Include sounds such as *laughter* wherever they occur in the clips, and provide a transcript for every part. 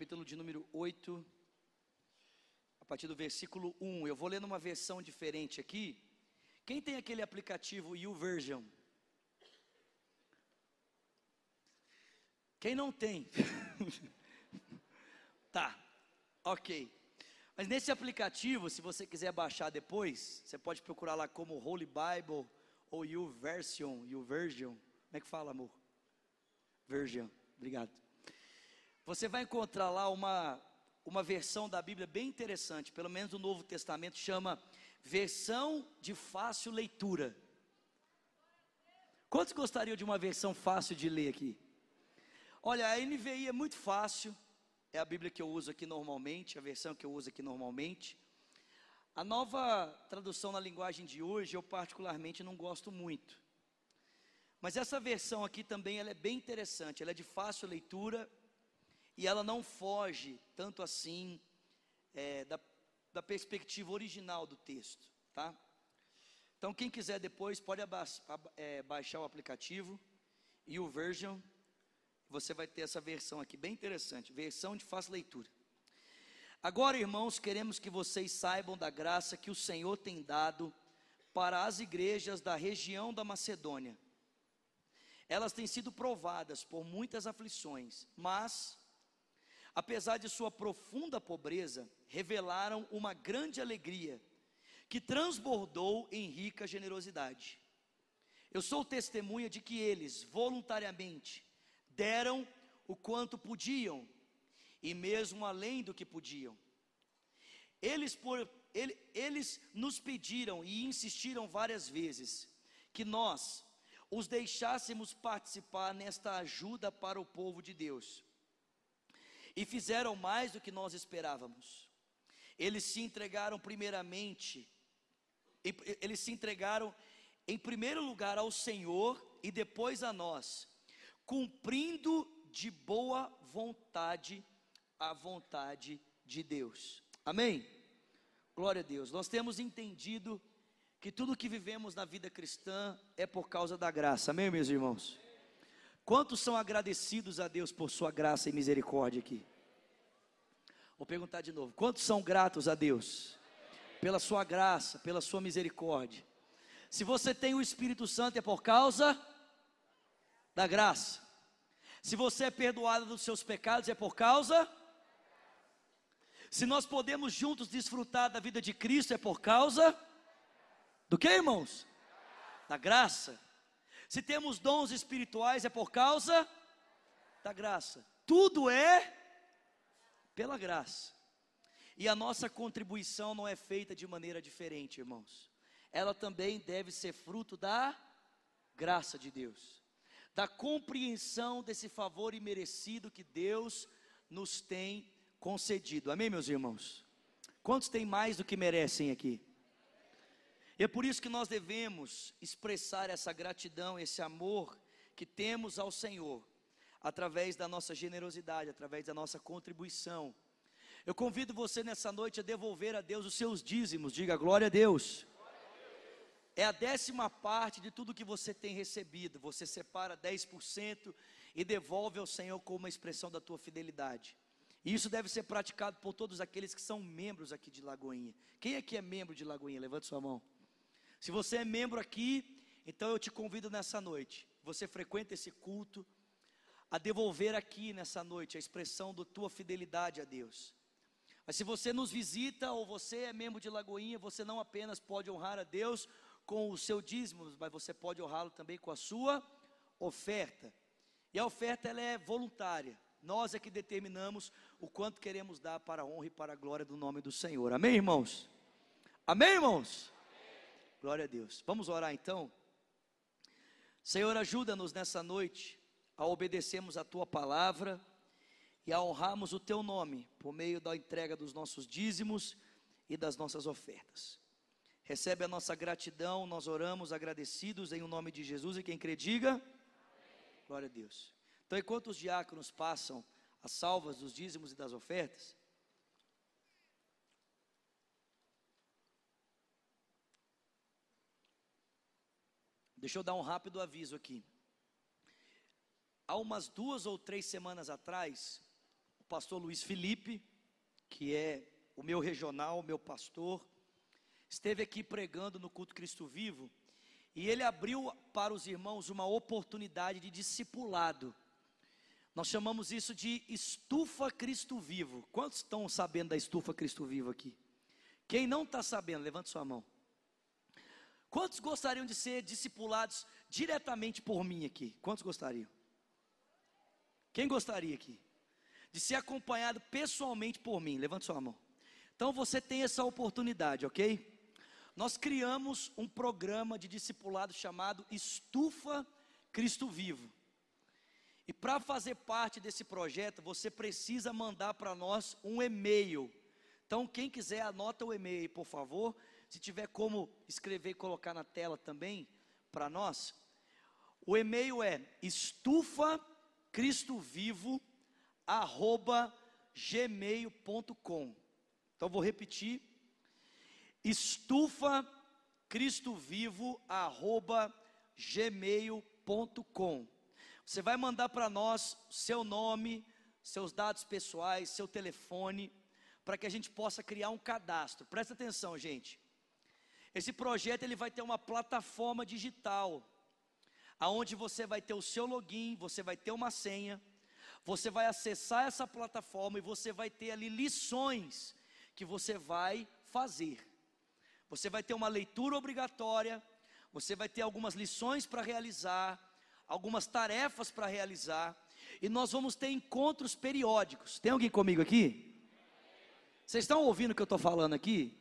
capítulo de número 8, a partir do versículo 1. Eu vou ler numa versão diferente aqui. Quem tem aquele aplicativo YouVersion? Quem não tem? *laughs* tá, ok. Mas nesse aplicativo, se você quiser baixar depois, você pode procurar lá como Holy Bible ou YouVersion, YouVersion. Como é que fala, amor? Version. Obrigado. Você vai encontrar lá uma, uma versão da Bíblia bem interessante, pelo menos no Novo Testamento, chama versão de fácil leitura. Quantos gostariam de uma versão fácil de ler aqui? Olha, a NVI é muito fácil, é a Bíblia que eu uso aqui normalmente, a versão que eu uso aqui normalmente. A nova tradução na linguagem de hoje eu particularmente não gosto muito. Mas essa versão aqui também ela é bem interessante, ela é de fácil leitura e ela não foge tanto assim é, da, da perspectiva original do texto, tá? Então quem quiser depois pode é, baixar o aplicativo e o version você vai ter essa versão aqui, bem interessante, versão de fácil leitura. Agora, irmãos, queremos que vocês saibam da graça que o Senhor tem dado para as igrejas da região da Macedônia. Elas têm sido provadas por muitas aflições, mas, apesar de sua profunda pobreza, revelaram uma grande alegria que transbordou em rica generosidade. Eu sou testemunha de que eles, voluntariamente, deram o quanto podiam, e mesmo além do que podiam. Eles, por, ele, eles nos pediram e insistiram várias vezes que nós os deixássemos participar nesta ajuda para o povo de Deus. E fizeram mais do que nós esperávamos. Eles se entregaram primeiramente, eles se entregaram em primeiro lugar ao Senhor e depois a nós cumprindo de boa vontade a vontade de Deus. Amém? Glória a Deus. Nós temos entendido que tudo que vivemos na vida cristã é por causa da graça. Amém, meus irmãos? Quantos são agradecidos a Deus por sua graça e misericórdia aqui? Vou perguntar de novo. Quantos são gratos a Deus pela sua graça, pela sua misericórdia? Se você tem o Espírito Santo é por causa da graça. Se você é perdoado dos seus pecados, é por causa. Se nós podemos juntos desfrutar da vida de Cristo, é por causa. Do que, irmãos? Da graça. Se temos dons espirituais, é por causa da graça. Tudo é pela graça. E a nossa contribuição não é feita de maneira diferente, irmãos. Ela também deve ser fruto da graça de Deus da compreensão desse favor imerecido que Deus nos tem concedido. Amém, meus irmãos? Quantos têm mais do que merecem aqui? E é por isso que nós devemos expressar essa gratidão, esse amor que temos ao Senhor, através da nossa generosidade, através da nossa contribuição. Eu convido você nessa noite a devolver a Deus os seus dízimos, diga glória a Deus é a décima parte de tudo que você tem recebido. Você separa 10% e devolve ao Senhor como uma expressão da tua fidelidade. E isso deve ser praticado por todos aqueles que são membros aqui de Lagoinha. Quem aqui é membro de Lagoinha? Levante sua mão. Se você é membro aqui, então eu te convido nessa noite. Você frequenta esse culto a devolver aqui nessa noite a expressão da tua fidelidade a Deus. Mas se você nos visita ou você é membro de Lagoinha, você não apenas pode honrar a Deus com o seu dízimo, mas você pode honrá-lo também com a sua oferta. E a oferta ela é voluntária. Nós é que determinamos o quanto queremos dar para a honra e para a glória do nome do Senhor. Amém, irmãos? Amém, irmãos? Glória a Deus. Vamos orar então. Senhor, ajuda-nos nessa noite a obedecermos a tua palavra e a honrarmos o teu nome por meio da entrega dos nossos dízimos e das nossas ofertas. Recebe a nossa gratidão, nós oramos agradecidos em o nome de Jesus e quem crê diga. Glória a Deus. Então, enquanto os diáconos passam as salvas dos dízimos e das ofertas, Deixa eu dar um rápido aviso aqui. Há umas duas ou três semanas atrás, pastor Luiz Felipe, que é o meu regional, o meu pastor, esteve aqui pregando no culto Cristo Vivo, e ele abriu para os irmãos uma oportunidade de discipulado. Nós chamamos isso de estufa Cristo Vivo. Quantos estão sabendo da estufa Cristo Vivo aqui? Quem não está sabendo, levante sua mão. Quantos gostariam de ser discipulados diretamente por mim aqui? Quantos gostariam? Quem gostaria aqui? De ser acompanhado pessoalmente por mim? Levante sua mão. Então você tem essa oportunidade, ok? Nós criamos um programa de discipulado chamado Estufa Cristo Vivo. E para fazer parte desse projeto, você precisa mandar para nós um e-mail. Então, quem quiser, anota o e-mail, por favor. Se tiver como escrever e colocar na tela também para nós, o e-mail é estufacristovivo@gmail.com. Então vou repetir: estufacristovivo@gmail.com. Você vai mandar para nós seu nome, seus dados pessoais, seu telefone, para que a gente possa criar um cadastro. Presta atenção, gente. Esse projeto ele vai ter uma plataforma digital, aonde você vai ter o seu login, você vai ter uma senha, você vai acessar essa plataforma e você vai ter ali lições que você vai fazer. Você vai ter uma leitura obrigatória, você vai ter algumas lições para realizar, algumas tarefas para realizar, e nós vamos ter encontros periódicos. Tem alguém comigo aqui? Vocês estão ouvindo o que eu estou falando aqui?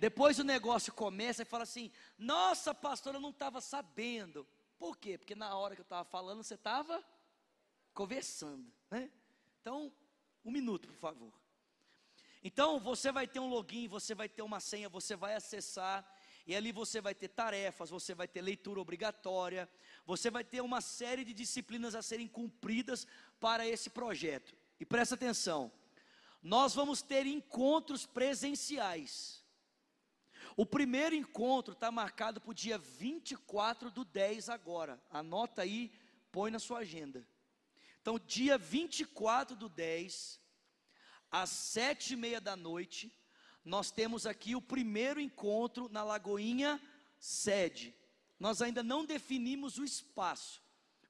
Depois o negócio começa e fala assim: Nossa, pastor, eu não estava sabendo. Por quê? Porque na hora que eu estava falando, você estava conversando. Né? Então, um minuto, por favor. Então, você vai ter um login, você vai ter uma senha, você vai acessar, e ali você vai ter tarefas, você vai ter leitura obrigatória, você vai ter uma série de disciplinas a serem cumpridas para esse projeto. E presta atenção, nós vamos ter encontros presenciais. O primeiro encontro está marcado para o dia 24 do 10 agora. Anota aí, põe na sua agenda. Então, dia 24 do 10, às sete e meia da noite, nós temos aqui o primeiro encontro na Lagoinha Sede. Nós ainda não definimos o espaço,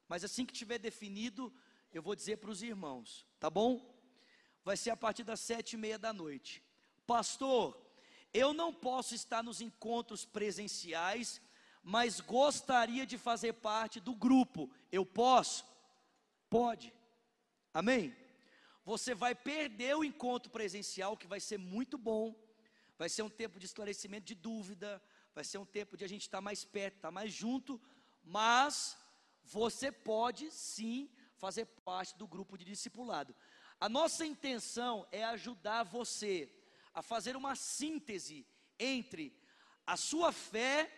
mas assim que tiver definido, eu vou dizer para os irmãos, tá bom? Vai ser a partir das sete e meia da noite. Pastor, eu não posso estar nos encontros presenciais, mas gostaria de fazer parte do grupo. Eu posso? Pode. Amém? Você vai perder o encontro presencial, que vai ser muito bom. Vai ser um tempo de esclarecimento de dúvida. Vai ser um tempo de a gente estar mais perto, estar mais junto. Mas você pode sim fazer parte do grupo de discipulado. A nossa intenção é ajudar você a fazer uma síntese entre a sua fé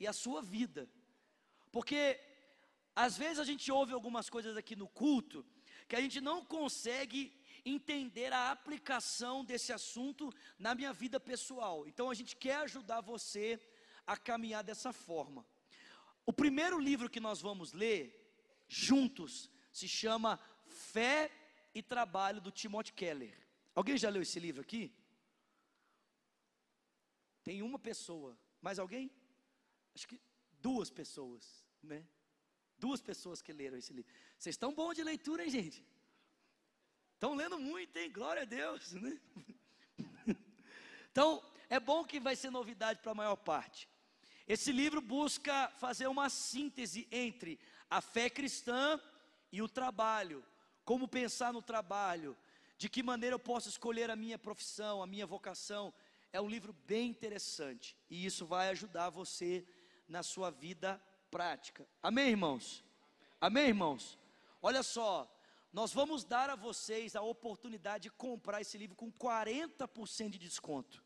e a sua vida. Porque às vezes a gente ouve algumas coisas aqui no culto que a gente não consegue entender a aplicação desse assunto na minha vida pessoal. Então a gente quer ajudar você a caminhar dessa forma. O primeiro livro que nós vamos ler juntos se chama Fé e Trabalho do Timothy Keller. Alguém já leu esse livro aqui? Tem uma pessoa. Mais alguém? Acho que duas pessoas, né? Duas pessoas que leram esse livro. Vocês estão bons de leitura, hein, gente? Estão lendo muito, hein? Glória a Deus, né? Então, é bom que vai ser novidade para a maior parte. Esse livro busca fazer uma síntese entre a fé cristã e o trabalho. Como pensar no trabalho, de que maneira eu posso escolher a minha profissão, a minha vocação, é um livro bem interessante e isso vai ajudar você na sua vida prática. Amém, irmãos? Amém, irmãos? Olha só, nós vamos dar a vocês a oportunidade de comprar esse livro com 40% de desconto.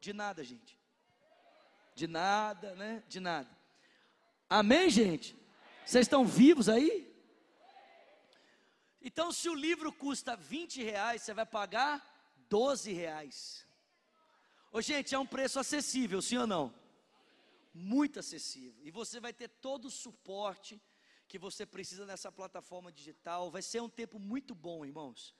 De nada, gente. De nada, né? De nada. Amém, gente? Vocês estão vivos aí? Então, se o livro custa 20 reais, você vai pagar 12 reais. Ô, gente, é um preço acessível, sim ou não? Muito acessível. E você vai ter todo o suporte que você precisa nessa plataforma digital. Vai ser um tempo muito bom, irmãos.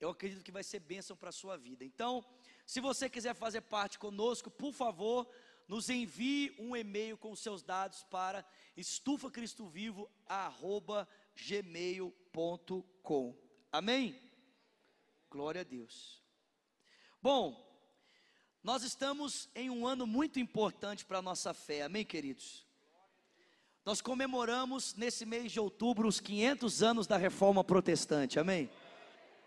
Eu acredito que vai ser bênção para a sua vida. Então, se você quiser fazer parte conosco, por favor, nos envie um e-mail com seus dados para estufacristovivo@gmail.com. Amém? Glória a Deus. Bom, nós estamos em um ano muito importante para a nossa fé. Amém, queridos? Nós comemoramos nesse mês de outubro os 500 anos da reforma protestante, amém?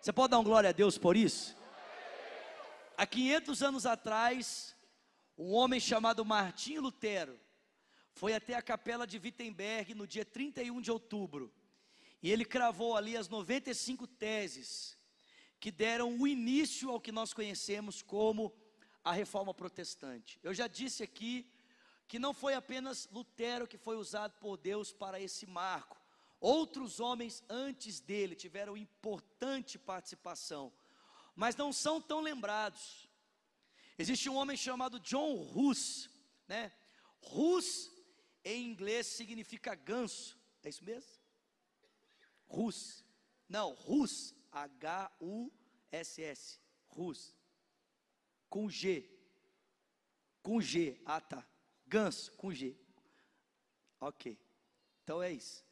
Você pode dar um glória a Deus por isso? Há 500 anos atrás, um homem chamado Martinho Lutero foi até a capela de Wittenberg no dia 31 de outubro e ele cravou ali as 95 teses que deram o início ao que nós conhecemos como a reforma protestante. Eu já disse aqui que não foi apenas Lutero que foi usado por Deus para esse marco. Outros homens antes dele tiveram importante participação, mas não são tão lembrados. Existe um homem chamado John Hus, né? Hus em inglês significa ganso, é isso mesmo? Hus, não, Hus, H-U-S-S, Hus, com G, com G, ah tá, Ganso, com G. Ok. Então é isso.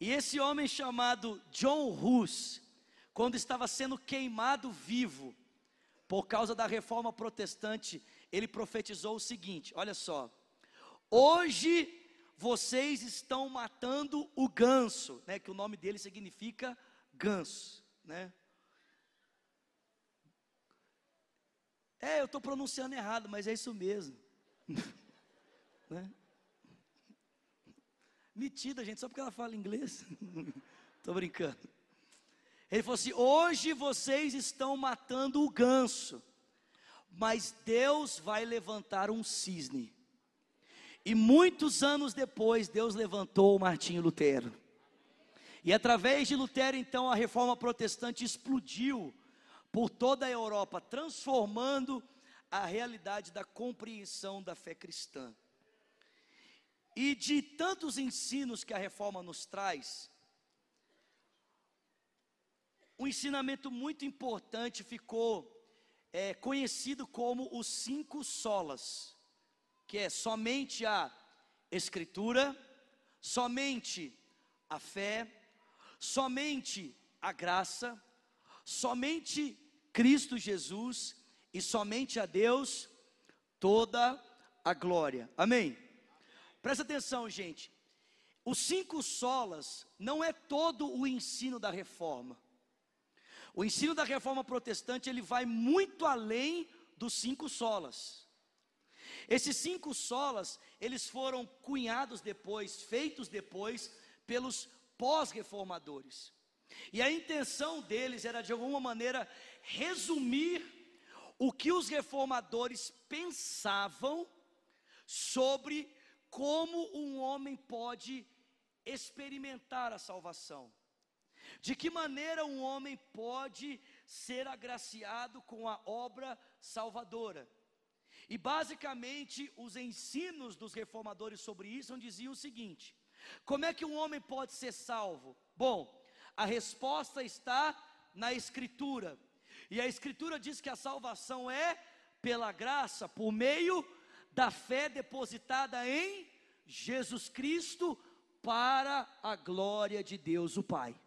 E esse homem chamado John Hus, quando estava sendo queimado vivo, por causa da reforma protestante, ele profetizou o seguinte: olha só. Hoje vocês estão matando o ganso, né, que o nome dele significa ganso, né? É, eu estou pronunciando errado, mas é isso mesmo. *laughs* Né? Metida, gente, só porque ela fala inglês. *laughs* Estou brincando. Ele falou assim: hoje vocês estão matando o ganso, mas Deus vai levantar um cisne. E muitos anos depois, Deus levantou Martinho Lutero. E através de Lutero, então, a reforma protestante explodiu por toda a Europa, transformando a realidade da compreensão da fé cristã. E de tantos ensinos que a reforma nos traz, um ensinamento muito importante ficou é, conhecido como os cinco solas, que é somente a Escritura, somente a fé, somente a graça, somente Cristo Jesus e somente a Deus toda a glória. Amém? Presta atenção, gente. Os cinco solas não é todo o ensino da reforma. O ensino da reforma protestante ele vai muito além dos cinco solas. Esses cinco solas, eles foram cunhados depois, feitos depois pelos pós-reformadores. E a intenção deles era de alguma maneira resumir o que os reformadores pensavam sobre como um homem pode experimentar a salvação. De que maneira um homem pode ser agraciado com a obra salvadora. E basicamente os ensinos dos reformadores sobre isso diziam o seguinte: como é que um homem pode ser salvo? Bom, a resposta está na Escritura. E a Escritura diz que a salvação é pela graça, por meio da fé depositada em Jesus Cristo, para a glória de Deus o Pai.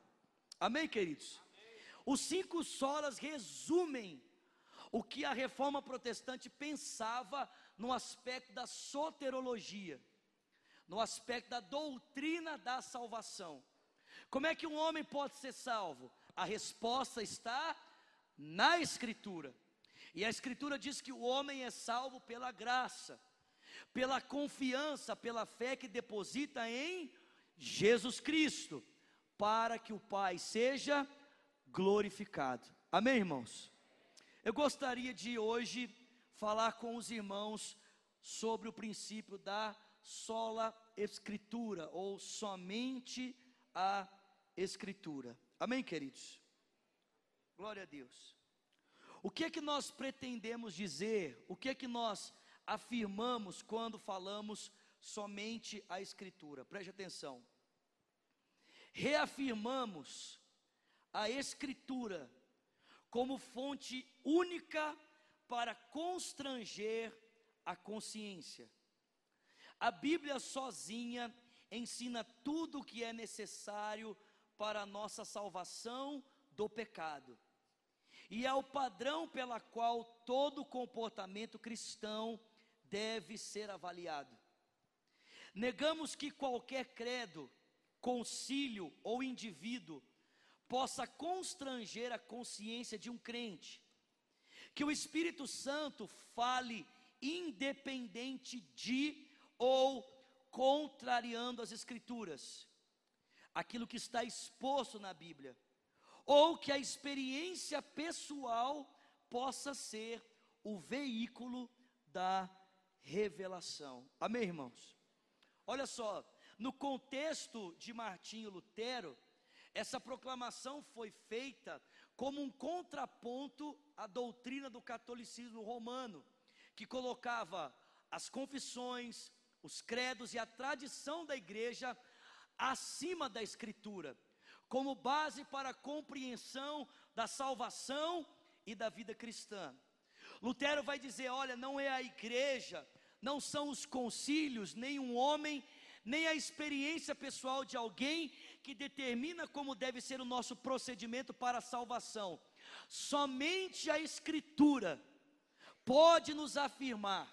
Amém, queridos? Amém. Os cinco solas resumem o que a reforma protestante pensava no aspecto da soterologia, no aspecto da doutrina da salvação. Como é que um homem pode ser salvo? A resposta está na Escritura. E a Escritura diz que o homem é salvo pela graça, pela confiança, pela fé que deposita em Jesus Cristo, para que o Pai seja glorificado. Amém, irmãos? Eu gostaria de hoje falar com os irmãos sobre o princípio da sola escritura ou somente a escritura. Amém, queridos? Glória a Deus. O que é que nós pretendemos dizer? O que é que nós afirmamos quando falamos somente a Escritura? Preste atenção. reafirmamos a Escritura como fonte única para constranger a consciência. A Bíblia sozinha ensina tudo o que é necessário para a nossa salvação do pecado. E é o padrão pela qual todo comportamento cristão deve ser avaliado. Negamos que qualquer credo, concílio ou indivíduo possa constranger a consciência de um crente. Que o Espírito Santo fale independente de ou contrariando as Escrituras, aquilo que está exposto na Bíblia, ou que a experiência pessoal possa ser o veículo da revelação. Amém, irmãos? Olha só, no contexto de Martinho Lutero, essa proclamação foi feita como um contraponto à doutrina do catolicismo romano, que colocava as confissões, os credos e a tradição da igreja acima da escritura, como base para a compreensão da salvação e da vida cristã. Lutero vai dizer: olha, não é a igreja, não são os concílios, nem um homem, nem a experiência pessoal de alguém que determina como deve ser o nosso procedimento para a salvação. Somente a Escritura pode nos afirmar,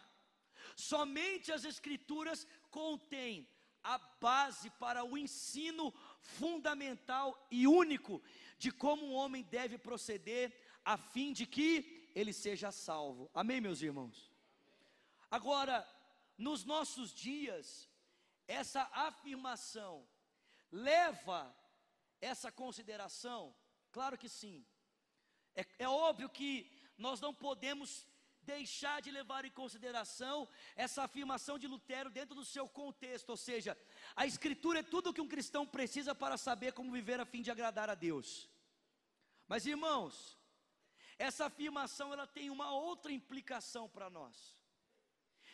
somente as Escrituras contêm a base para o ensino fundamental e único de como um homem deve proceder a fim de que ele seja salvo. Amém, meus irmãos? Agora, nos nossos dias, essa afirmação leva essa consideração? Claro que sim. É, é óbvio que nós não podemos deixar de levar em consideração essa afirmação de Lutero dentro do seu contexto, ou seja, a Escritura é tudo o que um cristão precisa para saber como viver a fim de agradar a Deus. Mas irmãos, essa afirmação ela tem uma outra implicação para nós,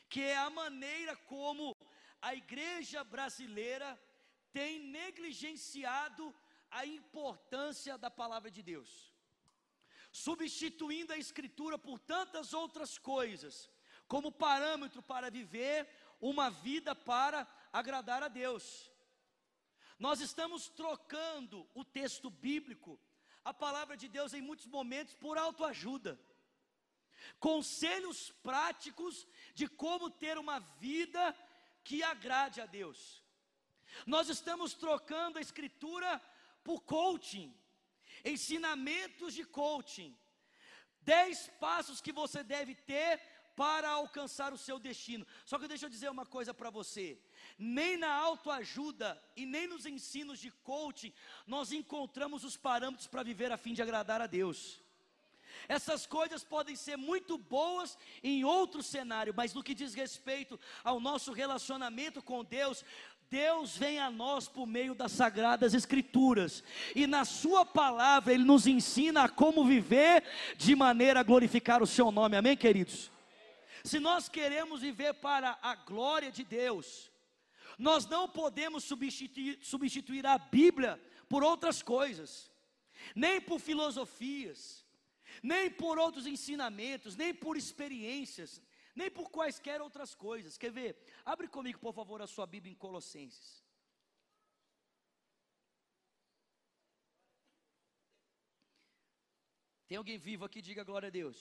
que é a maneira como a igreja brasileira tem negligenciado a importância da palavra de Deus substituindo a Escritura por tantas outras coisas, como parâmetro para viver uma vida para agradar a Deus. Nós estamos trocando o texto bíblico, a palavra de Deus em muitos momentos, por autoajuda. Conselhos práticos de como ter uma vida que agrade a Deus. Nós estamos trocando a escritura por coaching ensinamentos de coaching, dez passos que você deve ter para alcançar o seu destino. Só que deixa eu dizer uma coisa para você: nem na autoajuda e nem nos ensinos de coaching nós encontramos os parâmetros para viver a fim de agradar a Deus. Essas coisas podem ser muito boas em outro cenário, mas no que diz respeito ao nosso relacionamento com Deus, Deus vem a nós por meio das sagradas escrituras, e na Sua palavra Ele nos ensina a como viver de maneira a glorificar o Seu nome, amém, queridos? Se nós queremos viver para a glória de Deus, nós não podemos substituir, substituir a Bíblia por outras coisas, nem por filosofias, nem por outros ensinamentos, nem por experiências, nem por quaisquer outras coisas. Quer ver? Abre comigo, por favor, a sua Bíblia em Colossenses. Tem alguém vivo aqui? Diga glória a Deus.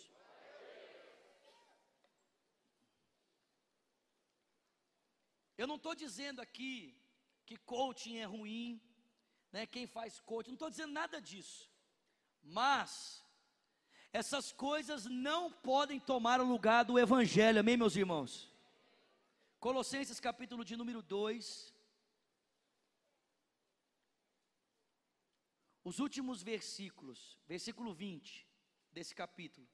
Eu não estou dizendo aqui que coaching é ruim, né? Quem faz coaching, não estou dizendo nada disso. Mas essas coisas não podem tomar o lugar do Evangelho, amém, meus irmãos? Colossenses capítulo de número 2. Os últimos versículos, versículo 20 desse capítulo.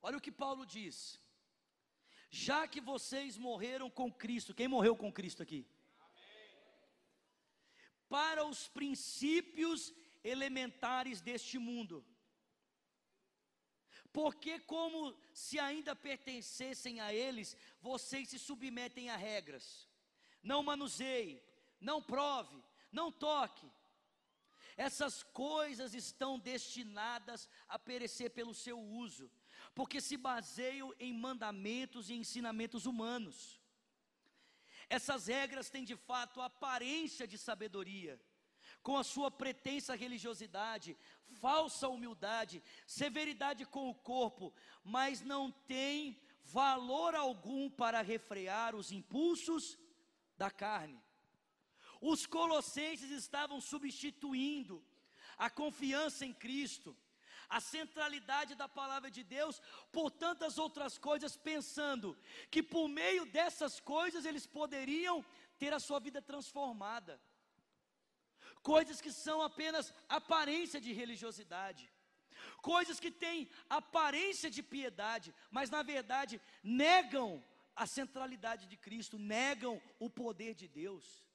Olha o que Paulo diz já que vocês morreram com Cristo, quem morreu com Cristo aqui? Para os princípios elementares deste mundo, porque, como se ainda pertencessem a eles, vocês se submetem a regras. Não manuseie, não prove, não toque. Essas coisas estão destinadas a perecer pelo seu uso, porque se baseiam em mandamentos e ensinamentos humanos. Essas regras têm de fato aparência de sabedoria, com a sua pretensa religiosidade, falsa humildade, severidade com o corpo, mas não tem valor algum para refrear os impulsos da carne. Os colossenses estavam substituindo a confiança em Cristo, a centralidade da palavra de Deus, por tantas outras coisas, pensando que por meio dessas coisas eles poderiam ter a sua vida transformada. Coisas que são apenas aparência de religiosidade, coisas que têm aparência de piedade, mas na verdade negam a centralidade de Cristo, negam o poder de Deus.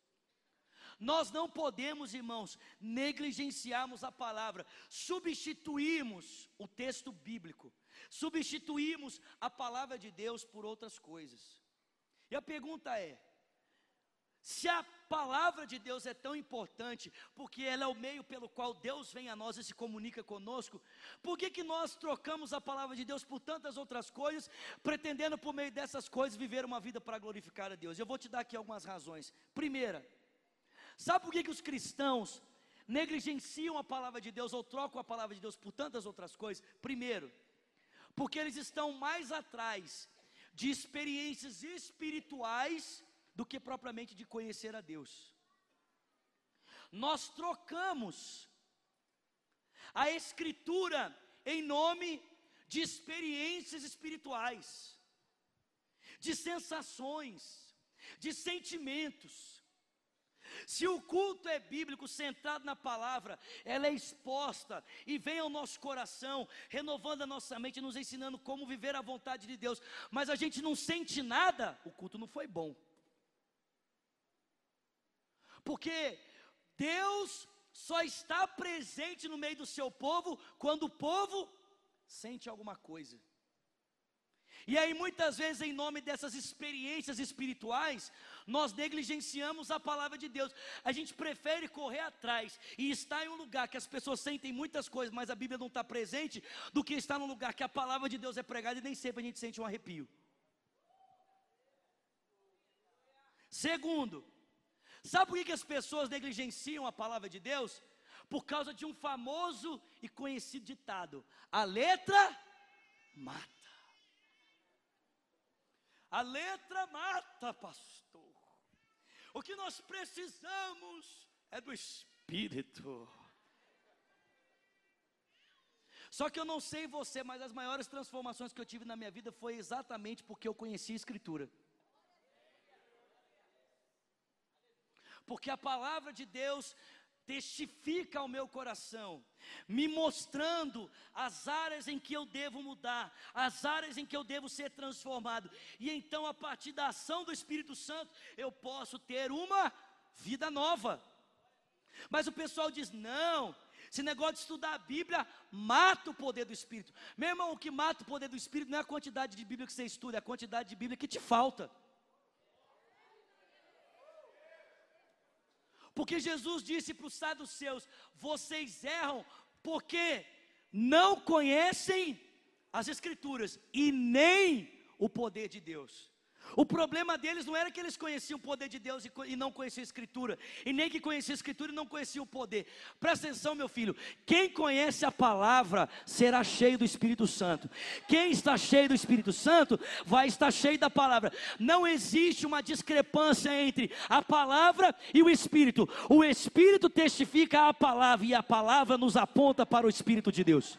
Nós não podemos, irmãos, negligenciarmos a palavra, substituirmos o texto bíblico, substituirmos a palavra de Deus por outras coisas. E a pergunta é: se a palavra de Deus é tão importante, porque ela é o meio pelo qual Deus vem a nós e se comunica conosco, por que, que nós trocamos a palavra de Deus por tantas outras coisas, pretendendo por meio dessas coisas viver uma vida para glorificar a Deus? Eu vou te dar aqui algumas razões. Primeira, Sabe por que, que os cristãos negligenciam a palavra de Deus ou trocam a palavra de Deus por tantas outras coisas? Primeiro, porque eles estão mais atrás de experiências espirituais do que propriamente de conhecer a Deus. Nós trocamos a Escritura em nome de experiências espirituais, de sensações, de sentimentos. Se o culto é bíblico, centrado na palavra, ela é exposta e vem ao nosso coração, renovando a nossa mente, nos ensinando como viver a vontade de Deus, mas a gente não sente nada, o culto não foi bom. Porque Deus só está presente no meio do seu povo quando o povo sente alguma coisa. E aí, muitas vezes, em nome dessas experiências espirituais, nós negligenciamos a palavra de Deus. A gente prefere correr atrás e estar em um lugar que as pessoas sentem muitas coisas, mas a Bíblia não está presente, do que estar num lugar que a palavra de Deus é pregada e nem sempre a gente sente um arrepio. Segundo, sabe por que, as pessoas negligenciam a palavra de Deus? Por causa de um famoso e conhecido ditado: a letra mata. A letra mata, pastor. O que nós precisamos é do Espírito. Só que eu não sei você, mas as maiores transformações que eu tive na minha vida foi exatamente porque eu conheci a Escritura. Porque a palavra de Deus testifica ao meu coração, me mostrando as áreas em que eu devo mudar, as áreas em que eu devo ser transformado. E então, a partir da ação do Espírito Santo, eu posso ter uma vida nova. Mas o pessoal diz: não, esse negócio de estudar a Bíblia mata o poder do Espírito. Meu irmão, o que mata o poder do Espírito não é a quantidade de Bíblia que você estuda, é a quantidade de Bíblia que te falta. Porque Jesus disse para os saduceus: vocês erram porque não conhecem as Escrituras e nem o poder de Deus. O problema deles não era que eles conheciam o poder de Deus e não conheciam a Escritura, e nem que conheciam a Escritura e não conheciam o poder. Presta atenção, meu filho: quem conhece a palavra será cheio do Espírito Santo. Quem está cheio do Espírito Santo vai estar cheio da palavra. Não existe uma discrepância entre a palavra e o Espírito. O Espírito testifica a palavra e a palavra nos aponta para o Espírito de Deus.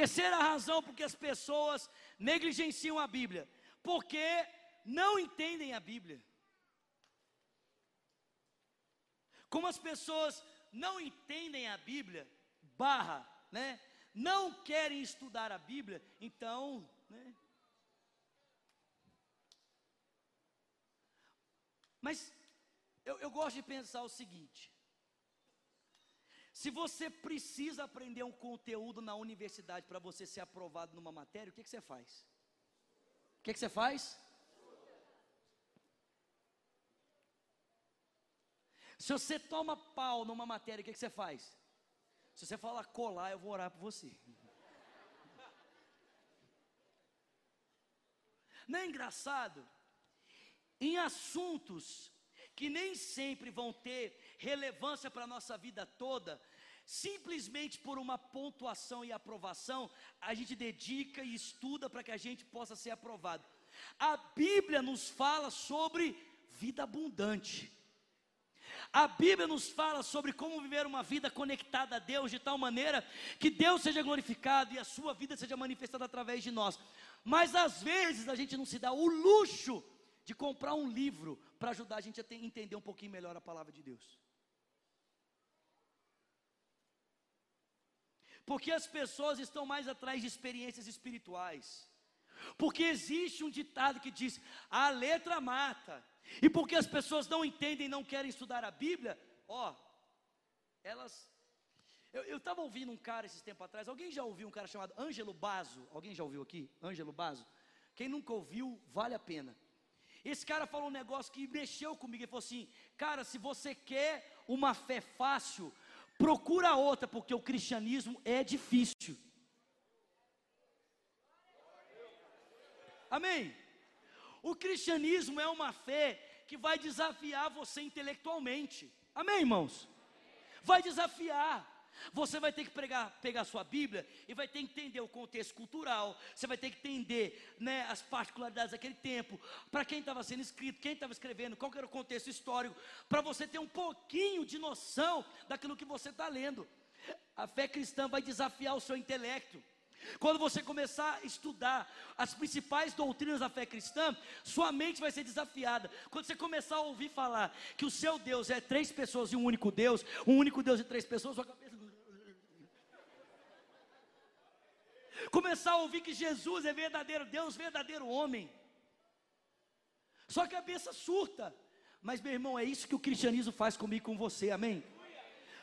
Terceira razão porque as pessoas negligenciam a Bíblia, porque não entendem a Bíblia. Como as pessoas não entendem a Bíblia, barra, né? Não querem estudar a Bíblia, então, né? Mas Eu, eu gosto de pensar o seguinte: se você precisa aprender um conteúdo na universidade para você ser aprovado numa matéria, o que, que você faz? O que, que você faz? Se você toma pau numa matéria, o que, que você faz? Se você falar colar, eu vou orar por você. Não é engraçado? Em assuntos que nem sempre vão ter relevância para a nossa vida toda, simplesmente por uma pontuação e aprovação, a gente dedica e estuda para que a gente possa ser aprovado. A Bíblia nos fala sobre vida abundante. A Bíblia nos fala sobre como viver uma vida conectada a Deus de tal maneira que Deus seja glorificado e a sua vida seja manifestada através de nós. Mas às vezes a gente não se dá o luxo de comprar um livro para ajudar a gente a entender um pouquinho melhor a palavra de Deus. Porque as pessoas estão mais atrás de experiências espirituais. Porque existe um ditado que diz: a letra mata. E porque as pessoas não entendem, não querem estudar a Bíblia, ó, elas. Eu estava ouvindo um cara esses tempos atrás. Alguém já ouviu um cara chamado Ângelo Basso? Alguém já ouviu aqui? Ângelo Basso? Quem nunca ouviu, vale a pena. Esse cara falou um negócio que mexeu comigo. Ele falou assim: Cara, se você quer uma fé fácil, procura outra, porque o cristianismo é difícil. Amém? O cristianismo é uma fé que vai desafiar você intelectualmente. Amém, irmãos? Vai desafiar. Você vai ter que pregar, pegar a sua Bíblia e vai ter que entender o contexto cultural, você vai ter que entender né, as particularidades daquele tempo, para quem estava sendo escrito, quem estava escrevendo, qual era o contexto histórico, para você ter um pouquinho de noção daquilo que você está lendo. A fé cristã vai desafiar o seu intelecto. Quando você começar a estudar as principais doutrinas da fé cristã, sua mente vai ser desafiada. Quando você começar a ouvir falar que o seu Deus é três pessoas e um único Deus, um único Deus e três pessoas, sua cabeça. Começar a ouvir que Jesus é verdadeiro Deus, verdadeiro homem. Sua cabeça surta. Mas, meu irmão, é isso que o cristianismo faz comigo e com você, amém?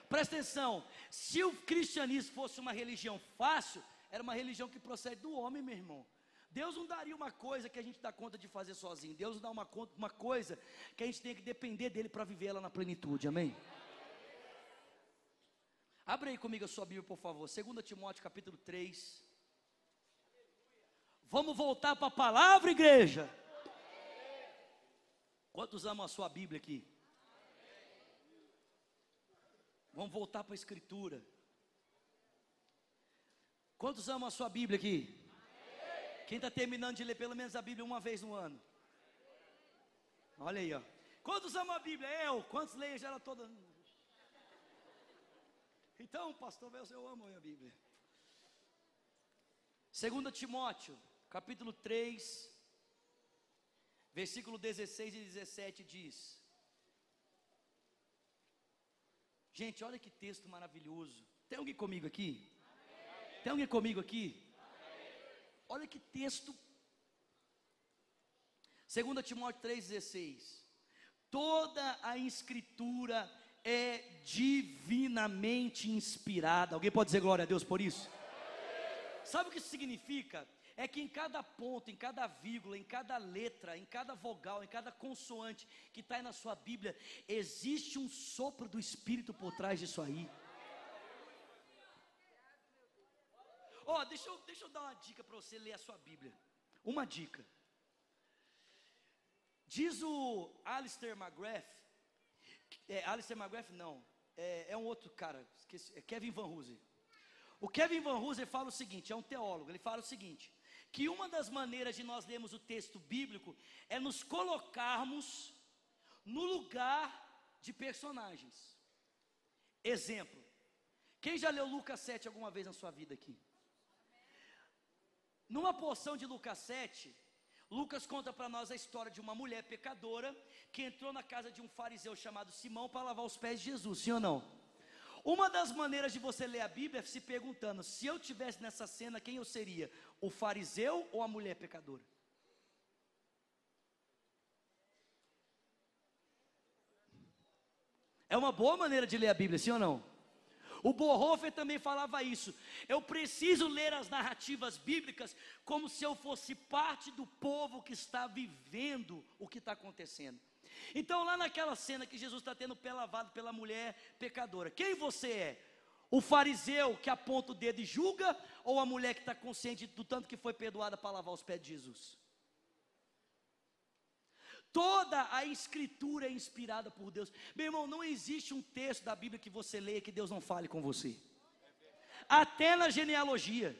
Presta atenção: se o cristianismo fosse uma religião fácil, era uma religião que procede do homem, meu irmão. Deus não daria uma coisa que a gente dá conta de fazer sozinho. Deus não dá uma, uma coisa que a gente tem que depender dele para viver ela na plenitude. Amém? Abre aí comigo a sua Bíblia, por favor. 2 Timóteo capítulo 3. Vamos voltar para a palavra, igreja. Quantos amam a sua Bíblia aqui? Vamos voltar para a Escritura. Quantos amam a sua Bíblia aqui? Quem está terminando de ler pelo menos a Bíblia uma vez no ano? Olha aí, ó. Quantos amam a Bíblia? Eu. Quantos leem ela toda? Então, pastor, eu amo a Bíblia. 2 Timóteo, capítulo 3, versículo 16 e 17 diz: Gente, olha que texto maravilhoso. Tem alguém comigo aqui? Tem alguém comigo aqui? Olha que texto. 2 Timóteo 3,16. Toda a escritura é divinamente inspirada. Alguém pode dizer glória a Deus por isso? Sabe o que isso significa? É que em cada ponto, em cada vírgula, em cada letra, em cada vogal, em cada consoante que está aí na sua Bíblia, existe um sopro do Espírito por trás disso aí. Ó, oh, deixa, eu, deixa eu dar uma dica para você ler a sua Bíblia. Uma dica. Diz o Alistair McGrath, é, Alistair McGrath não, é, é um outro cara, esqueci, é Kevin Van Hooser. O Kevin Van Hooser fala o seguinte, é um teólogo, ele fala o seguinte, que uma das maneiras de nós lermos o texto bíblico é nos colocarmos no lugar de personagens. Exemplo, quem já leu Lucas 7 alguma vez na sua vida aqui? Numa porção de Lucas 7, Lucas conta para nós a história de uma mulher pecadora que entrou na casa de um fariseu chamado Simão para lavar os pés de Jesus, sim ou não? Uma das maneiras de você ler a Bíblia é se perguntando: se eu tivesse nessa cena, quem eu seria? O fariseu ou a mulher pecadora? É uma boa maneira de ler a Bíblia, sim ou não? O Bonhoeffer também falava isso. Eu preciso ler as narrativas bíblicas como se eu fosse parte do povo que está vivendo o que está acontecendo. Então, lá naquela cena que Jesus está tendo pé lavado pela mulher pecadora, quem você é? O fariseu que aponta o dedo e julga, ou a mulher que está consciente do tanto que foi perdoada para lavar os pés de Jesus? Toda a escritura é inspirada por Deus. Meu irmão, não existe um texto da Bíblia que você leia que Deus não fale com você. Até na genealogia.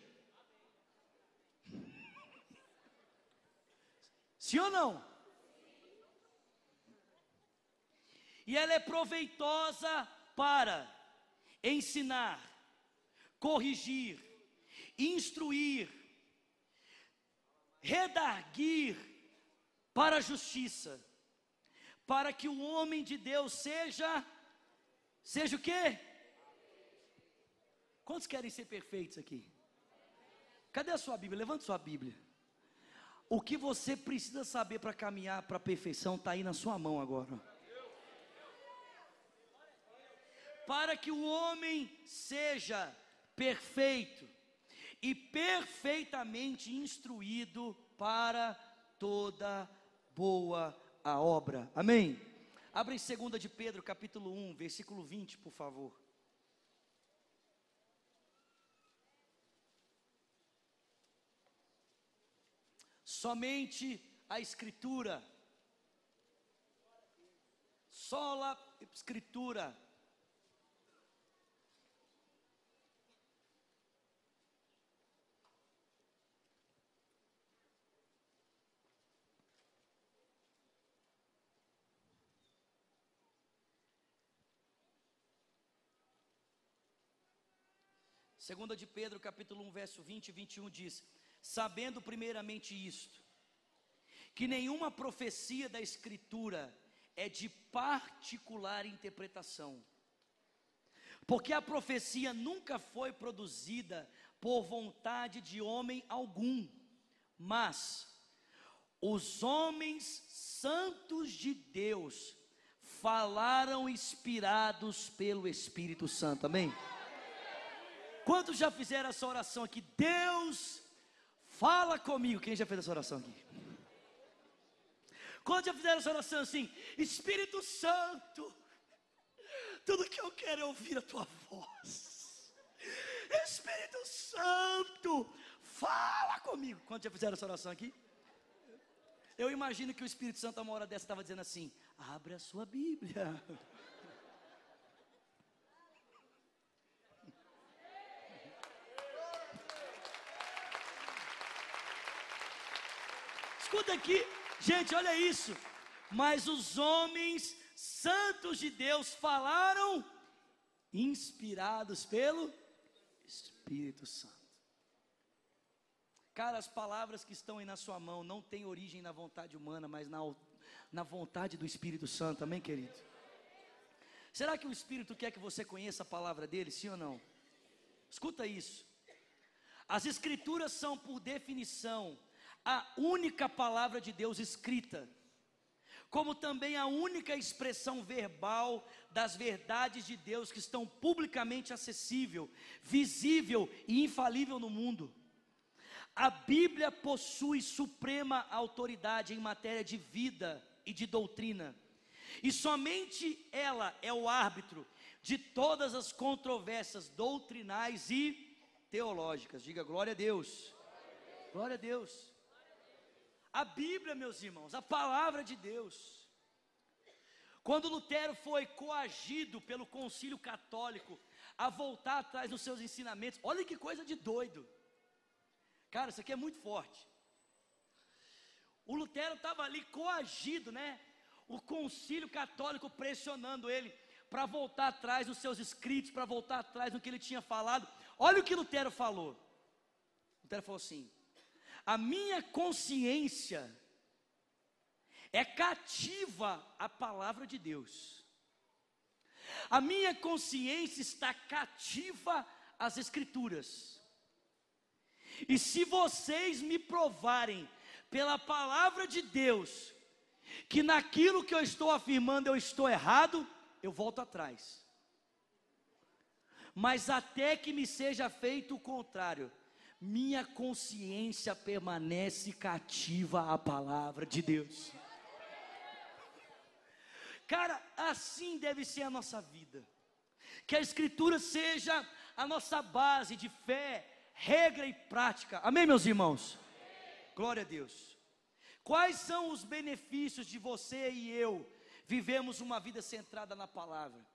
Sim ou não? E ela é proveitosa para ensinar, corrigir, instruir, redarguir para a justiça, para que o homem de Deus seja, seja o quê? Quantos querem ser perfeitos aqui? Cadê a sua Bíblia? Levante sua Bíblia. O que você precisa saber para caminhar para a perfeição está aí na sua mão agora. Para que o homem seja perfeito e perfeitamente instruído para toda boa a obra. Amém? Abre em 2 de Pedro, capítulo 1, versículo 20, por favor. Somente a Escritura, sola Escritura, Segunda de Pedro, capítulo 1, verso 20 e 21 diz: Sabendo primeiramente isto, que nenhuma profecia da escritura é de particular interpretação. Porque a profecia nunca foi produzida por vontade de homem algum, mas os homens santos de Deus falaram inspirados pelo Espírito Santo. Amém? Quantos já fizeram essa oração aqui? Deus, fala comigo. Quem já fez essa oração aqui? Quantos já fizeram essa oração assim? Espírito Santo, tudo que eu quero é ouvir a tua voz. Espírito Santo, fala comigo. Quantos já fizeram essa oração aqui? Eu imagino que o Espírito Santo, a uma hora dessa, estava dizendo assim: abre a sua Bíblia. *laughs* Escuta aqui, gente, olha isso. Mas os homens santos de Deus falaram inspirados pelo Espírito Santo. Cara, as palavras que estão aí na sua mão não têm origem na vontade humana, mas na, na vontade do Espírito Santo, amém, querido? Será que o Espírito quer que você conheça a palavra dele, sim ou não? Escuta isso. As Escrituras são, por definição, a única palavra de Deus escrita, como também a única expressão verbal das verdades de Deus que estão publicamente acessível, visível e infalível no mundo. A Bíblia possui suprema autoridade em matéria de vida e de doutrina. E somente ela é o árbitro de todas as controvérsias doutrinais e teológicas. Diga glória a Deus. Glória a Deus. A Bíblia, meus irmãos, a palavra de Deus. Quando Lutero foi coagido pelo concílio católico a voltar atrás dos seus ensinamentos, olha que coisa de doido. Cara, isso aqui é muito forte. O Lutero estava ali coagido, né? O concílio católico pressionando ele para voltar atrás nos seus escritos, para voltar atrás no que ele tinha falado. Olha o que Lutero falou. Lutero falou assim: a minha consciência é cativa à palavra de Deus. A minha consciência está cativa às Escrituras. E se vocês me provarem pela palavra de Deus que naquilo que eu estou afirmando eu estou errado, eu volto atrás. Mas até que me seja feito o contrário, minha consciência permanece cativa à palavra de Deus. Cara, assim deve ser a nossa vida. Que a Escritura seja a nossa base de fé, regra e prática. Amém, meus irmãos? Glória a Deus. Quais são os benefícios de você e eu vivemos uma vida centrada na palavra?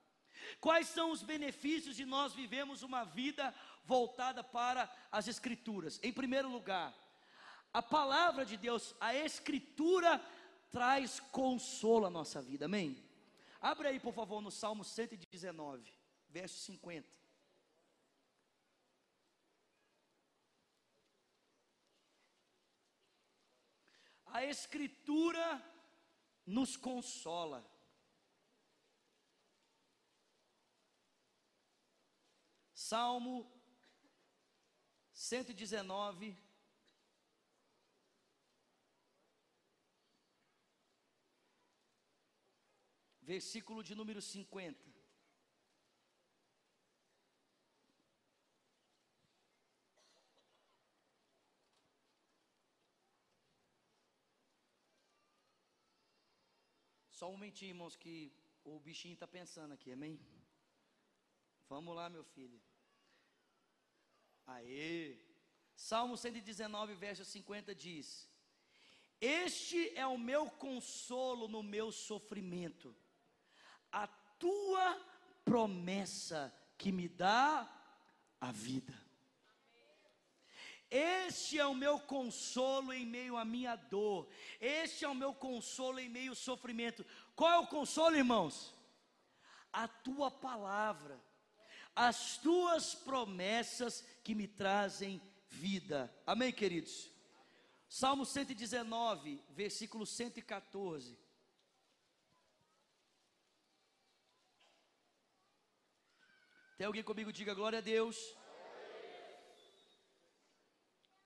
Quais são os benefícios de nós vivemos uma vida voltada para as Escrituras? Em primeiro lugar, a palavra de Deus, a Escritura traz consolo à nossa vida, amém? Abre aí, por favor, no Salmo 119, verso 50. A Escritura nos consola. Salmo 119, versículo de número 50. Só um momentinho, irmãos, que o bichinho está pensando aqui, amém? Vamos lá, meu filho. Aê! Salmo 119, verso 50 diz: Este é o meu consolo no meu sofrimento, a tua promessa que me dá a vida. Este é o meu consolo em meio à minha dor. Este é o meu consolo em meio ao sofrimento. Qual é o consolo, irmãos? A tua palavra as tuas promessas que me trazem vida. Amém, queridos? Salmo 119, versículo 114. Tem alguém comigo? Diga glória a Deus.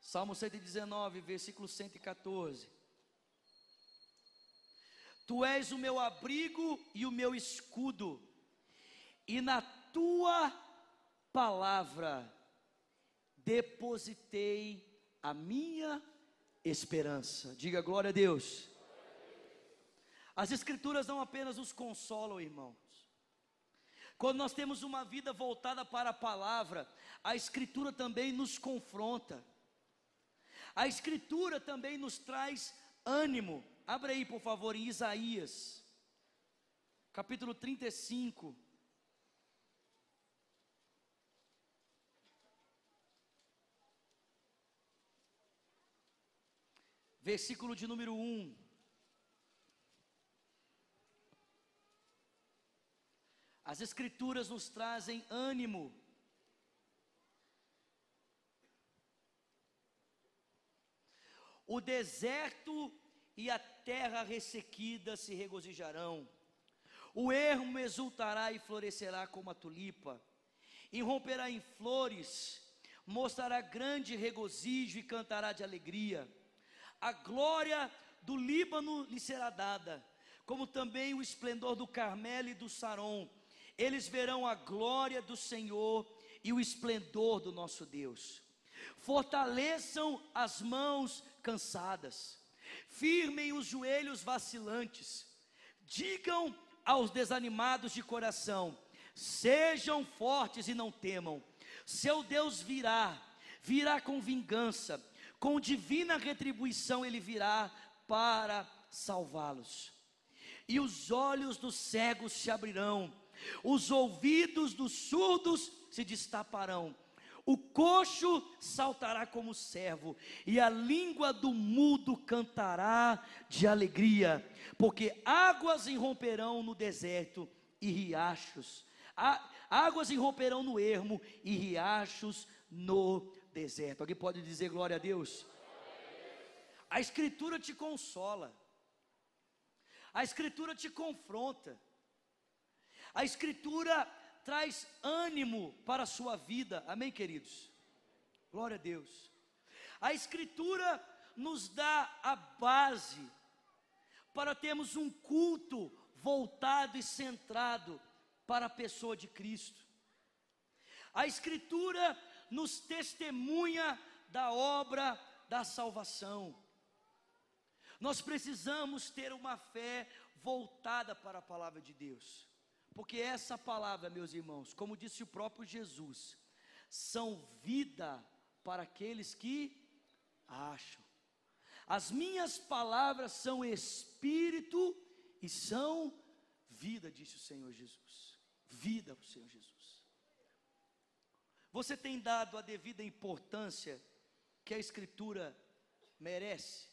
Salmo 119, versículo 114. Tu és o meu abrigo e o meu escudo, e na tua palavra depositei a minha esperança. Diga glória a Deus. As Escrituras não apenas nos consolam, irmãos. Quando nós temos uma vida voltada para a palavra, a Escritura também nos confronta. A Escritura também nos traz ânimo. Abra aí, por favor, em Isaías, capítulo 35. Versículo de número 1. As Escrituras nos trazem ânimo. O deserto e a terra ressequida se regozijarão. O ermo exultará e florescerá como a tulipa. Irromperá em flores, mostrará grande regozijo e cantará de alegria a glória do Líbano lhe será dada, como também o esplendor do Carmelo e do Saron. Eles verão a glória do Senhor e o esplendor do nosso Deus. Fortaleçam as mãos cansadas, firmem os joelhos vacilantes, digam aos desanimados de coração: sejam fortes e não temam, seu Deus virá, virá com vingança com divina retribuição ele virá para salvá-los. E os olhos dos cegos se abrirão, os ouvidos dos surdos se destaparão. O coxo saltará como servo, e a língua do mudo cantará de alegria, porque águas irromperão no deserto e riachos, águas irromperão no ermo e riachos no deserto. Alguém pode dizer glória a Deus? A Escritura te consola, a Escritura te confronta, a Escritura traz ânimo para a sua vida, amém, queridos? Glória a Deus. A Escritura nos dá a base para termos um culto voltado e centrado para a pessoa de Cristo. A Escritura nos testemunha da obra da salvação. Nós precisamos ter uma fé voltada para a palavra de Deus, porque essa palavra, meus irmãos, como disse o próprio Jesus, são vida para aqueles que acham. As minhas palavras são espírito e são vida, disse o Senhor Jesus. Vida o Senhor Jesus. Você tem dado a devida importância que a Escritura merece?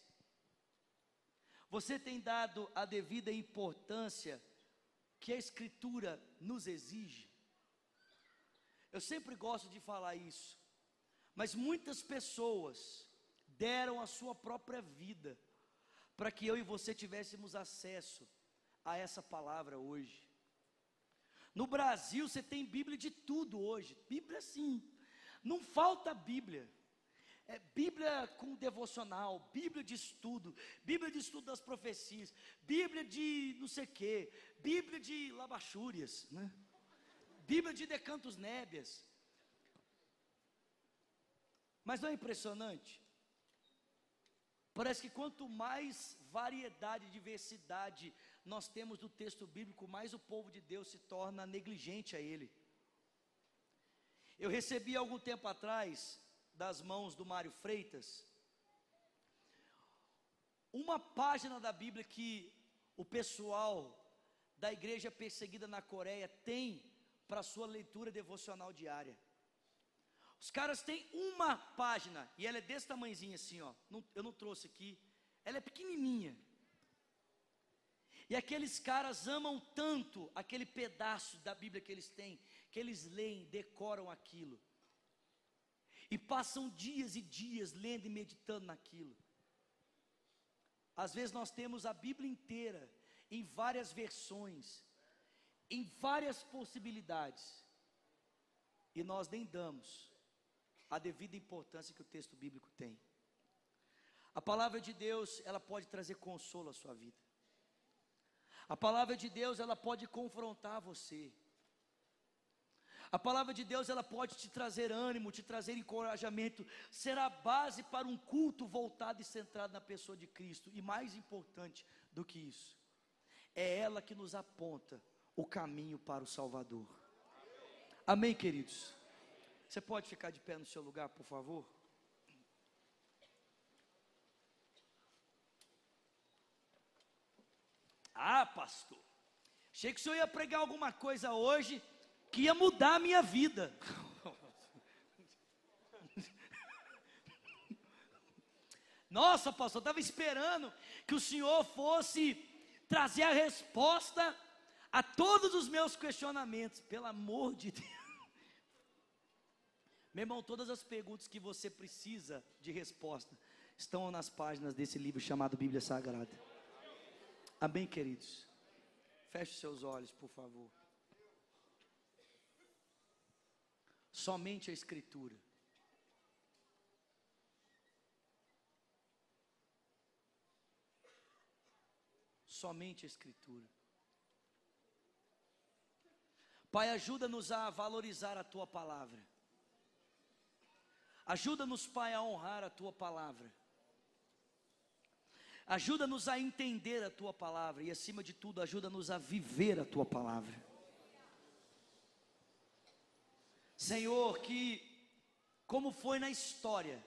Você tem dado a devida importância que a Escritura nos exige? Eu sempre gosto de falar isso, mas muitas pessoas deram a sua própria vida para que eu e você tivéssemos acesso a essa palavra hoje. No Brasil você tem Bíblia de tudo hoje, Bíblia sim, não falta Bíblia. É Bíblia com devocional, Bíblia de estudo, Bíblia de estudo das profecias, Bíblia de não sei o quê, Bíblia de labachúrias, né? Bíblia de decantos nébias. Mas não é impressionante? Parece que quanto mais variedade, diversidade nós temos do texto bíblico, mais o povo de Deus se torna negligente a ele. Eu recebi algum tempo atrás, das mãos do Mário Freitas, uma página da Bíblia que o pessoal da igreja perseguida na Coreia tem para sua leitura devocional diária. Os caras têm uma página e ela é desse tamanhozinho assim, ó. Não, eu não trouxe aqui. Ela é pequenininha. E aqueles caras amam tanto aquele pedaço da Bíblia que eles têm, que eles leem, decoram aquilo. E passam dias e dias lendo e meditando naquilo. Às vezes nós temos a Bíblia inteira em várias versões, em várias possibilidades, e nós nem damos a devida importância que o texto bíblico tem. A palavra de Deus, ela pode trazer consolo à sua vida. A palavra de Deus, ela pode confrontar você. A palavra de Deus, ela pode te trazer ânimo, te trazer encorajamento, será base para um culto voltado e centrado na pessoa de Cristo. E mais importante do que isso, é ela que nos aponta o caminho para o Salvador. Amém, queridos? Você pode ficar de pé no seu lugar, por favor? Ah, pastor, achei que o senhor ia pregar alguma coisa hoje que ia mudar a minha vida. *laughs* Nossa, pastor, estava esperando que o senhor fosse trazer a resposta a todos os meus questionamentos, pelo amor de Deus. Meu irmão, todas as perguntas que você precisa de resposta estão nas páginas desse livro chamado Bíblia Sagrada. Amém, queridos? Feche seus olhos, por favor. Somente a Escritura. Somente a Escritura. Pai, ajuda-nos a valorizar a tua palavra. Ajuda-nos, Pai, a honrar a tua palavra. Ajuda-nos a entender a tua palavra e, acima de tudo, ajuda-nos a viver a tua palavra. Senhor, que, como foi na história,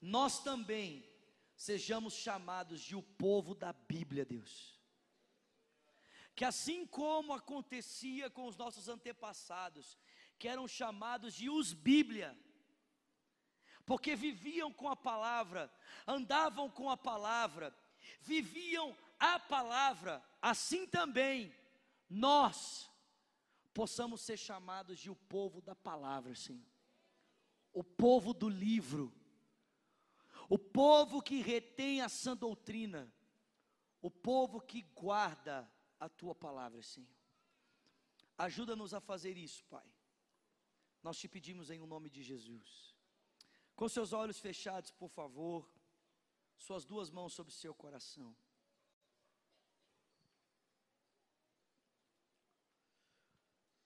nós também sejamos chamados de o povo da Bíblia, Deus que assim como acontecia com os nossos antepassados, que eram chamados de os Bíblia, porque viviam com a palavra, andavam com a palavra, viviam a palavra, assim também nós possamos ser chamados de o povo da palavra, Senhor. O povo do livro, o povo que retém a sã doutrina, o povo que guarda a tua palavra, Senhor. Ajuda-nos a fazer isso, Pai. Nós te pedimos em o nome de Jesus. Com seus olhos fechados, por favor, suas duas mãos sobre seu coração.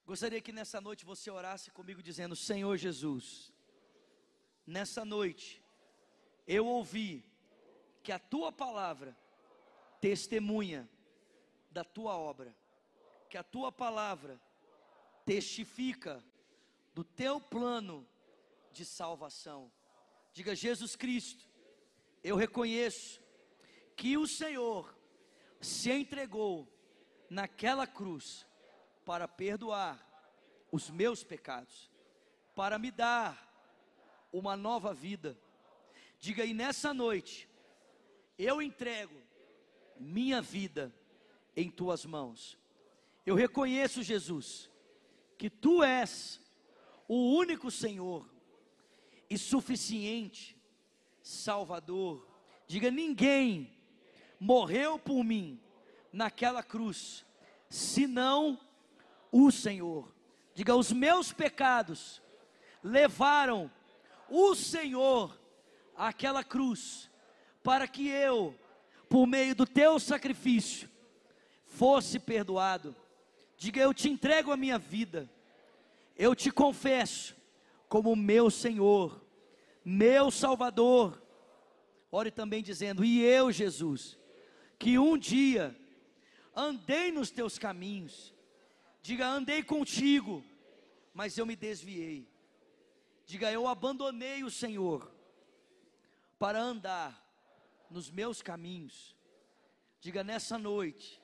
Gostaria que nessa noite você orasse comigo dizendo: Senhor Jesus, nessa noite eu ouvi que a tua palavra testemunha da tua obra, que a tua palavra testifica do teu plano de salvação. Diga, Jesus Cristo, eu reconheço que o Senhor se entregou naquela cruz para perdoar os meus pecados, para me dar uma nova vida. Diga aí nessa noite, eu entrego minha vida em tuas mãos. Eu reconheço, Jesus, que tu és o único Senhor e suficiente Salvador. Diga: ninguém morreu por mim naquela cruz, senão o Senhor. Diga: os meus pecados levaram o Senhor àquela cruz, para que eu, por meio do teu sacrifício, fosse perdoado. Diga: eu te entrego a minha vida eu te confesso como meu Senhor, meu Salvador. Ore também dizendo: E eu, Jesus, que um dia andei nos teus caminhos, diga, andei contigo, mas eu me desviei. Diga, eu abandonei o Senhor para andar nos meus caminhos. Diga, nessa noite,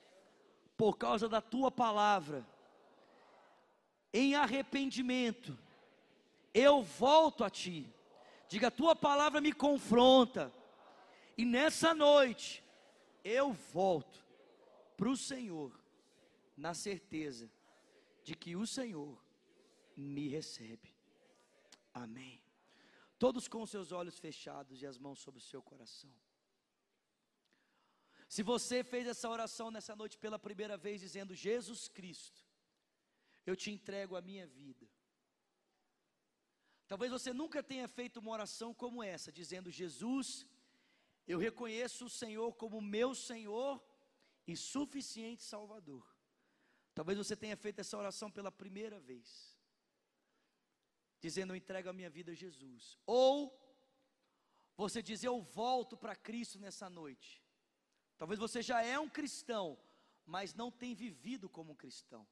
por causa da tua palavra, em arrependimento, eu volto a ti. Diga, tua palavra me confronta. E nessa noite, eu volto para o Senhor, na certeza de que o Senhor me recebe. Amém. Todos com seus olhos fechados e as mãos sobre o seu coração. Se você fez essa oração nessa noite pela primeira vez, dizendo: Jesus Cristo, eu te entrego a minha vida. Talvez você nunca tenha feito uma oração como essa, dizendo: Jesus, eu reconheço o Senhor como meu Senhor e suficiente Salvador. Talvez você tenha feito essa oração pela primeira vez, dizendo: Eu entrego a minha vida a Jesus. Ou você diz: Eu volto para Cristo nessa noite. Talvez você já é um cristão, mas não tem vivido como um cristão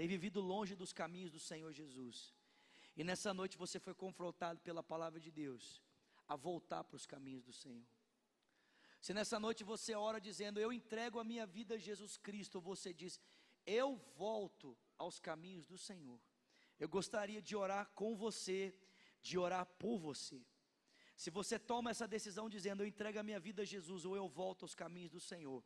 tem vivido longe dos caminhos do Senhor Jesus. E nessa noite você foi confrontado pela palavra de Deus a voltar para os caminhos do Senhor. Se nessa noite você ora dizendo, eu entrego a minha vida a Jesus Cristo, você diz, eu volto aos caminhos do Senhor. Eu gostaria de orar com você, de orar por você. Se você toma essa decisão dizendo, eu entrego a minha vida a Jesus, ou eu volto aos caminhos do Senhor,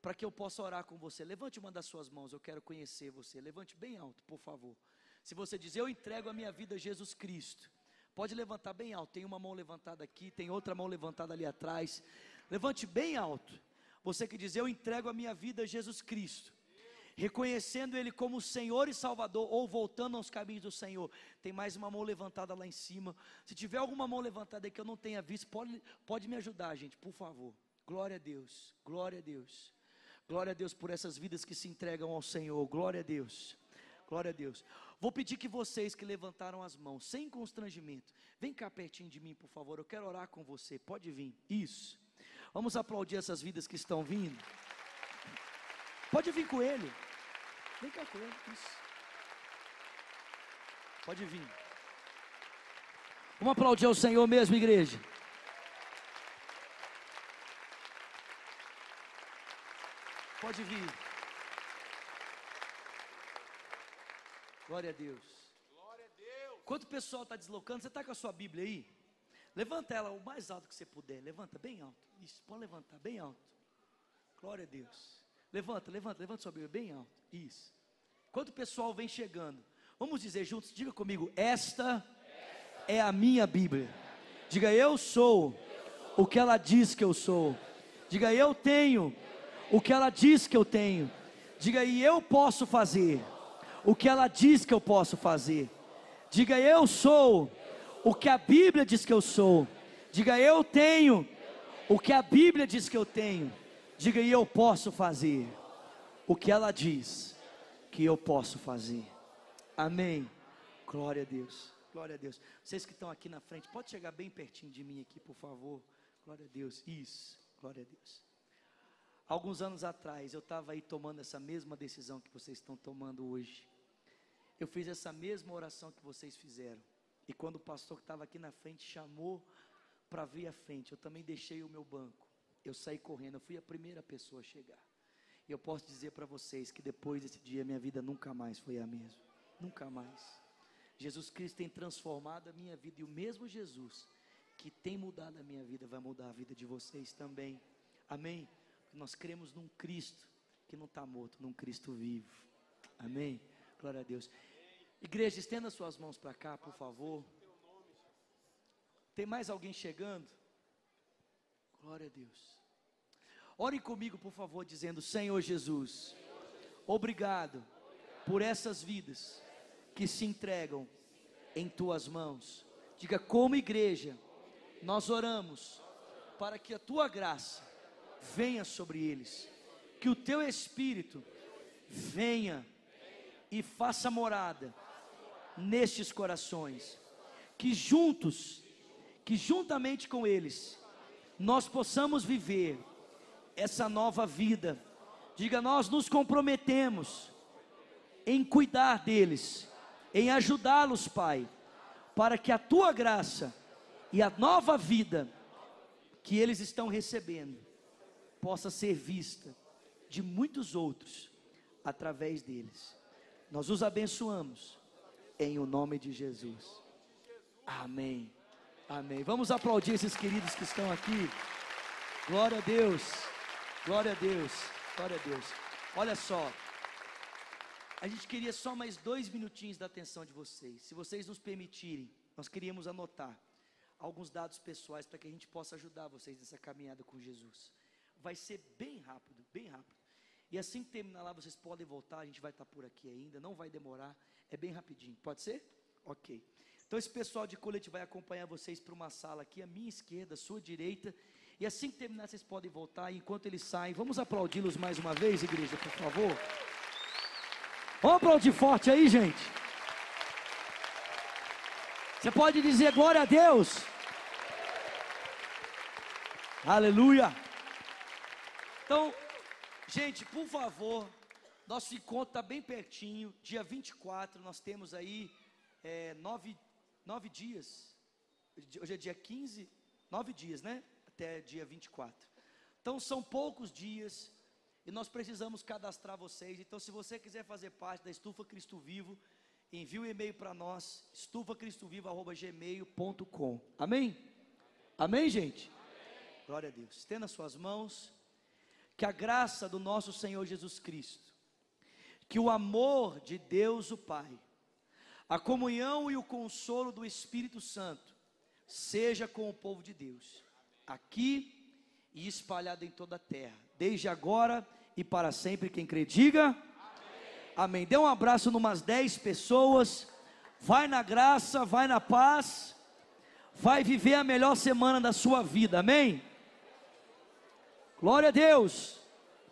para que eu possa orar com você. Levante uma das suas mãos, eu quero conhecer você. Levante bem alto, por favor. Se você diz, eu entrego a minha vida a Jesus Cristo, pode levantar bem alto. Tem uma mão levantada aqui, tem outra mão levantada ali atrás. Levante bem alto. Você que diz, eu entrego a minha vida a Jesus Cristo reconhecendo Ele como Senhor e Salvador, ou voltando aos caminhos do Senhor. Tem mais uma mão levantada lá em cima. Se tiver alguma mão levantada que eu não tenha visto, pode, pode me ajudar, gente, por favor. Glória a Deus, glória a Deus. Glória a Deus por essas vidas que se entregam ao Senhor. Glória a Deus. Glória a Deus. Vou pedir que vocês que levantaram as mãos, sem constrangimento, vem cá pertinho de mim, por favor. Eu quero orar com você. Pode vir. Isso. Vamos aplaudir essas vidas que estão vindo. Pode vir com ele. Vem cá com ele. Isso. Pode vir. Vamos aplaudir ao Senhor mesmo, igreja. Pode vir. Glória a Deus. Glória a Deus. Enquanto o pessoal está deslocando, você está com a sua Bíblia aí? Levanta ela o mais alto que você puder. Levanta bem alto. Isso, pode levantar bem alto. Glória a Deus. Levanta, levanta, levanta sua Bíblia bem alto. Isso. Enquanto o pessoal vem chegando, vamos dizer juntos, diga comigo: Esta, Esta é a minha Bíblia. Diga, eu sou, eu sou o que ela diz que eu sou. Diga, eu tenho o que ela diz que eu tenho. Diga aí, eu posso fazer o que ela diz que eu posso fazer. Diga, eu sou o que a Bíblia diz que eu sou. Diga, eu tenho o que a Bíblia diz que eu tenho. Diga, e eu posso fazer o que ela diz que eu posso fazer. Amém. Glória a Deus. Glória a Deus. Vocês que estão aqui na frente, pode chegar bem pertinho de mim aqui, por favor. Glória a Deus. Isso. Glória a Deus. Alguns anos atrás, eu estava aí tomando essa mesma decisão que vocês estão tomando hoje. Eu fiz essa mesma oração que vocês fizeram. E quando o pastor que estava aqui na frente chamou para vir à frente, eu também deixei o meu banco. Eu saí correndo, eu fui a primeira pessoa a chegar. E eu posso dizer para vocês que depois desse dia minha vida nunca mais foi a mesma. Nunca mais. Jesus Cristo tem transformado a minha vida e o mesmo Jesus que tem mudado a minha vida vai mudar a vida de vocês também. Amém? Nós cremos num Cristo que não está morto, num Cristo vivo. Amém? Glória a Deus. Igreja, estenda suas mãos para cá, por favor. Tem mais alguém chegando? Glória a Deus. Ore comigo, por favor, dizendo: Senhor Jesus, obrigado por essas vidas que se entregam em tuas mãos. Diga, como igreja, nós oramos para que a tua graça venha sobre eles, que o teu espírito venha e faça morada nestes corações, que juntos, que juntamente com eles, nós possamos viver essa nova vida. Diga, nós nos comprometemos em cuidar deles em ajudá-los, Pai, para que a tua graça e a nova vida que eles estão recebendo possa ser vista de muitos outros através deles. Nós os abençoamos em o nome de Jesus. Amém. Amém. Vamos aplaudir esses queridos que estão aqui. Glória a Deus. Glória a Deus. Glória a Deus. Olha só. A gente queria só mais dois minutinhos da atenção de vocês. Se vocês nos permitirem, nós queríamos anotar alguns dados pessoais para que a gente possa ajudar vocês nessa caminhada com Jesus. Vai ser bem rápido, bem rápido. E assim que terminar lá, vocês podem voltar, a gente vai estar por aqui ainda, não vai demorar, é bem rapidinho. Pode ser? Ok. Então esse pessoal de colete vai acompanhar vocês para uma sala aqui, à minha esquerda, à sua direita. E assim que terminar, vocês podem voltar. E enquanto eles saem, vamos aplaudi-los mais uma vez, igreja, por favor. Vamos aplaudir forte aí, gente. Você pode dizer glória a Deus. Aleluia. Gente, por favor, nosso encontro está bem pertinho. Dia 24, nós temos aí é, nove, nove dias. Hoje é dia 15, nove dias, né? Até dia 24. Então, são poucos dias. E nós precisamos cadastrar vocês. Então, se você quiser fazer parte da Estufa Cristo Vivo, envie um e-mail para nós, estufacristovivo.gmail.com. Amém? Amém, gente? Amém. Glória a Deus. Estenda suas mãos. Que a graça do nosso Senhor Jesus Cristo, que o amor de Deus o Pai, a comunhão e o consolo do Espírito Santo, seja com o povo de Deus, aqui e espalhado em toda a terra, desde agora e para sempre. Quem crê, diga amém. Dê um abraço numas 10 pessoas. Vai na graça, vai na paz. Vai viver a melhor semana da sua vida. Amém. Glória a Deus.